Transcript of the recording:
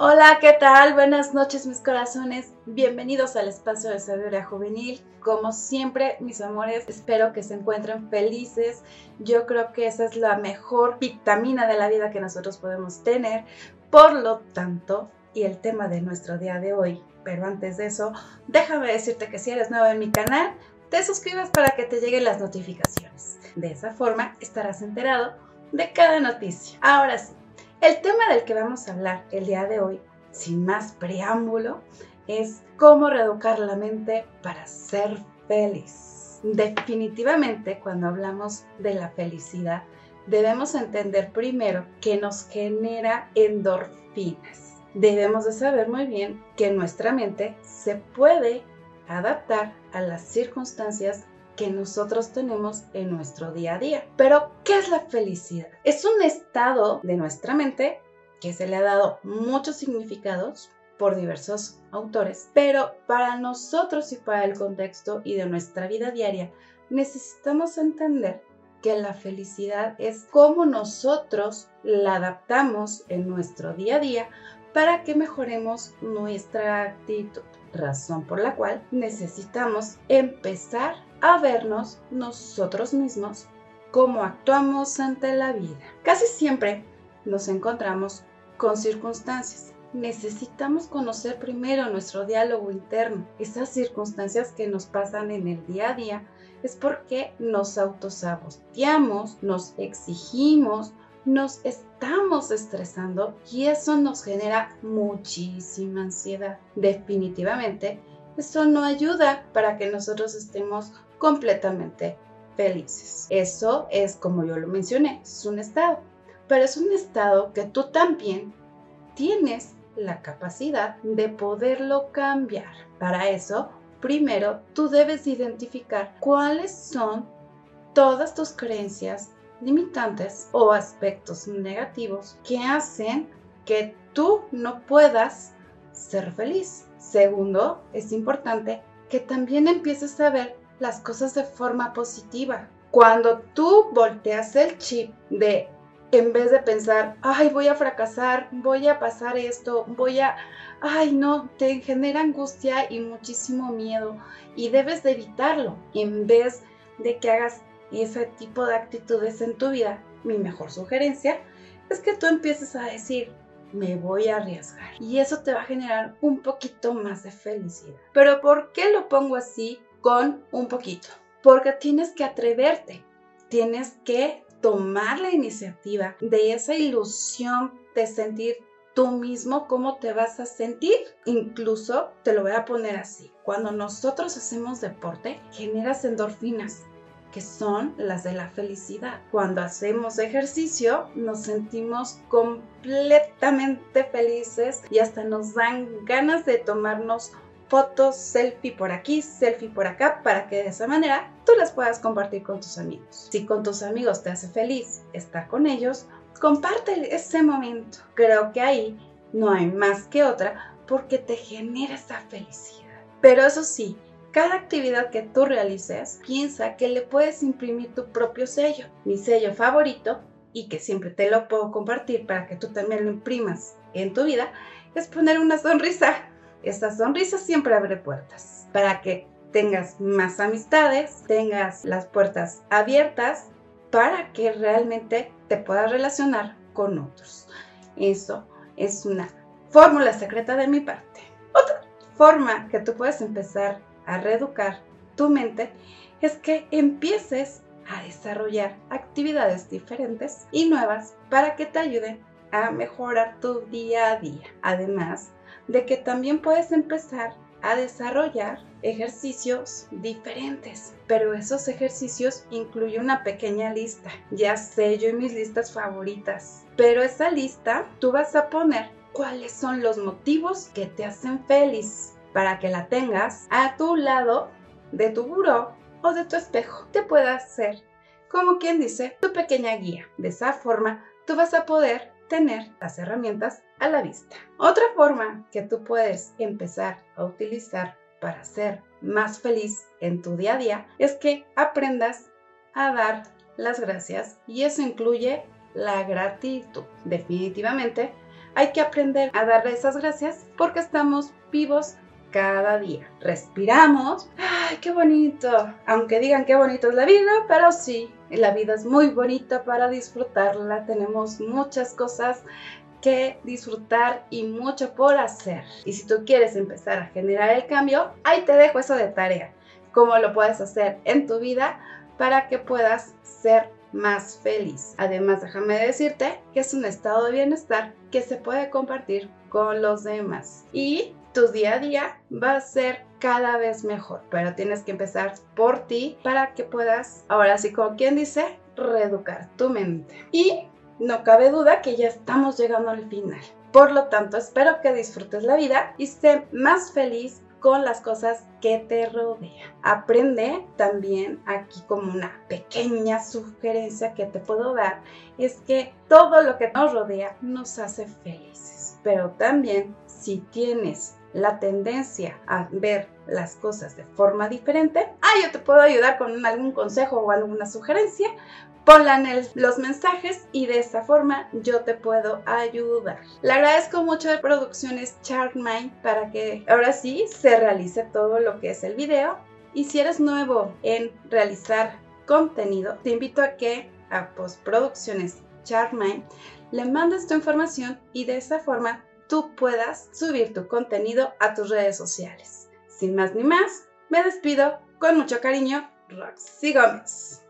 Hola, ¿qué tal? Buenas noches mis corazones. Bienvenidos al espacio de sabiduría juvenil. Como siempre, mis amores, espero que se encuentren felices. Yo creo que esa es la mejor vitamina de la vida que nosotros podemos tener. Por lo tanto, y el tema de nuestro día de hoy, pero antes de eso, déjame decirte que si eres nuevo en mi canal, te suscribas para que te lleguen las notificaciones. De esa forma estarás enterado de cada noticia. Ahora sí, el tema del que vamos a hablar el día de hoy, sin más preámbulo, es cómo reeducar la mente para ser feliz. Definitivamente, cuando hablamos de la felicidad, debemos entender primero que nos genera endorfinas. Debemos de saber muy bien que nuestra mente se puede adaptar a las circunstancias que nosotros tenemos en nuestro día a día. Pero, ¿qué es la felicidad? Es un estado de nuestra mente que se le ha dado muchos significados por diversos autores, pero para nosotros y para el contexto y de nuestra vida diaria necesitamos entender que la felicidad es cómo nosotros la adaptamos en nuestro día a día para que mejoremos nuestra actitud, razón por la cual necesitamos empezar a vernos nosotros mismos cómo actuamos ante la vida. Casi siempre nos encontramos con circunstancias. Necesitamos conocer primero nuestro diálogo interno. Esas circunstancias que nos pasan en el día a día es porque nos autosaboteamos, nos exigimos, nos estamos estresando y eso nos genera muchísima ansiedad. Definitivamente, eso no ayuda para que nosotros estemos completamente felices. Eso es, como yo lo mencioné, es un estado, pero es un estado que tú también tienes la capacidad de poderlo cambiar. Para eso, primero tú debes identificar cuáles son todas tus creencias limitantes o aspectos negativos que hacen que tú no puedas ser feliz. Segundo, es importante que también empieces a ver las cosas de forma positiva. Cuando tú volteas el chip de, en vez de pensar, ay, voy a fracasar, voy a pasar esto, voy a, ay, no, te genera angustia y muchísimo miedo y debes de evitarlo. En vez de que hagas ese tipo de actitudes en tu vida, mi mejor sugerencia es que tú empieces a decir, me voy a arriesgar. Y eso te va a generar un poquito más de felicidad. Pero ¿por qué lo pongo así? con un poquito, porque tienes que atreverte, tienes que tomar la iniciativa de esa ilusión de sentir tú mismo cómo te vas a sentir. Incluso te lo voy a poner así. Cuando nosotros hacemos deporte, generas endorfinas que son las de la felicidad. Cuando hacemos ejercicio nos sentimos completamente felices y hasta nos dan ganas de tomarnos fotos, selfie por aquí, selfie por acá, para que de esa manera tú las puedas compartir con tus amigos. Si con tus amigos te hace feliz estar con ellos, comparte ese momento. Creo que ahí no hay más que otra porque te genera esa felicidad. Pero eso sí, cada actividad que tú realices, piensa que le puedes imprimir tu propio sello. Mi sello favorito, y que siempre te lo puedo compartir para que tú también lo imprimas en tu vida, es poner una sonrisa esta sonrisa siempre abre puertas para que tengas más amistades, tengas las puertas abiertas para que realmente te puedas relacionar con otros. Eso es una fórmula secreta de mi parte. Otra forma que tú puedes empezar a reeducar tu mente es que empieces a desarrollar actividades diferentes y nuevas para que te ayuden a mejorar tu día a día. Además, de que también puedes empezar a desarrollar ejercicios diferentes. Pero esos ejercicios incluyen una pequeña lista. Ya sé yo y mis listas favoritas. Pero esa lista tú vas a poner cuáles son los motivos que te hacen feliz para que la tengas a tu lado de tu buró o de tu espejo. Te pueda hacer, como quien dice, tu pequeña guía. De esa forma tú vas a poder tener las herramientas a la vista. Otra forma que tú puedes empezar a utilizar para ser más feliz en tu día a día es que aprendas a dar las gracias y eso incluye la gratitud. Definitivamente hay que aprender a darle esas gracias porque estamos vivos cada día. Respiramos. ¡Ay, qué bonito! Aunque digan qué bonito es la vida, pero sí, la vida es muy bonita para disfrutarla. Tenemos muchas cosas que disfrutar y mucho por hacer. Y si tú quieres empezar a generar el cambio, ahí te dejo eso de tarea. Cómo lo puedes hacer en tu vida para que puedas ser más feliz. Además, déjame decirte que es un estado de bienestar que se puede compartir con los demás. Y tu día a día va a ser cada vez mejor, pero tienes que empezar por ti para que puedas, ahora sí como quien dice, reeducar tu mente. Y no cabe duda que ya estamos llegando al final. Por lo tanto, espero que disfrutes la vida y estés más feliz con las cosas que te rodean. Aprende también aquí como una pequeña sugerencia que te puedo dar es que todo lo que nos rodea nos hace felices. Pero también si tienes la tendencia a ver las cosas de forma diferente, ah, yo te puedo ayudar con algún consejo o alguna sugerencia, ponla en los mensajes y de esta forma yo te puedo ayudar. Le agradezco mucho de Producciones Chartmind para que ahora sí se realice todo lo que es el video. Y si eres nuevo en realizar contenido, te invito a que a Postproducciones Chartmind le mandes tu información y de esa forma tú puedas subir tu contenido a tus redes sociales. Sin más ni más, me despido con mucho cariño, Roxy Gómez.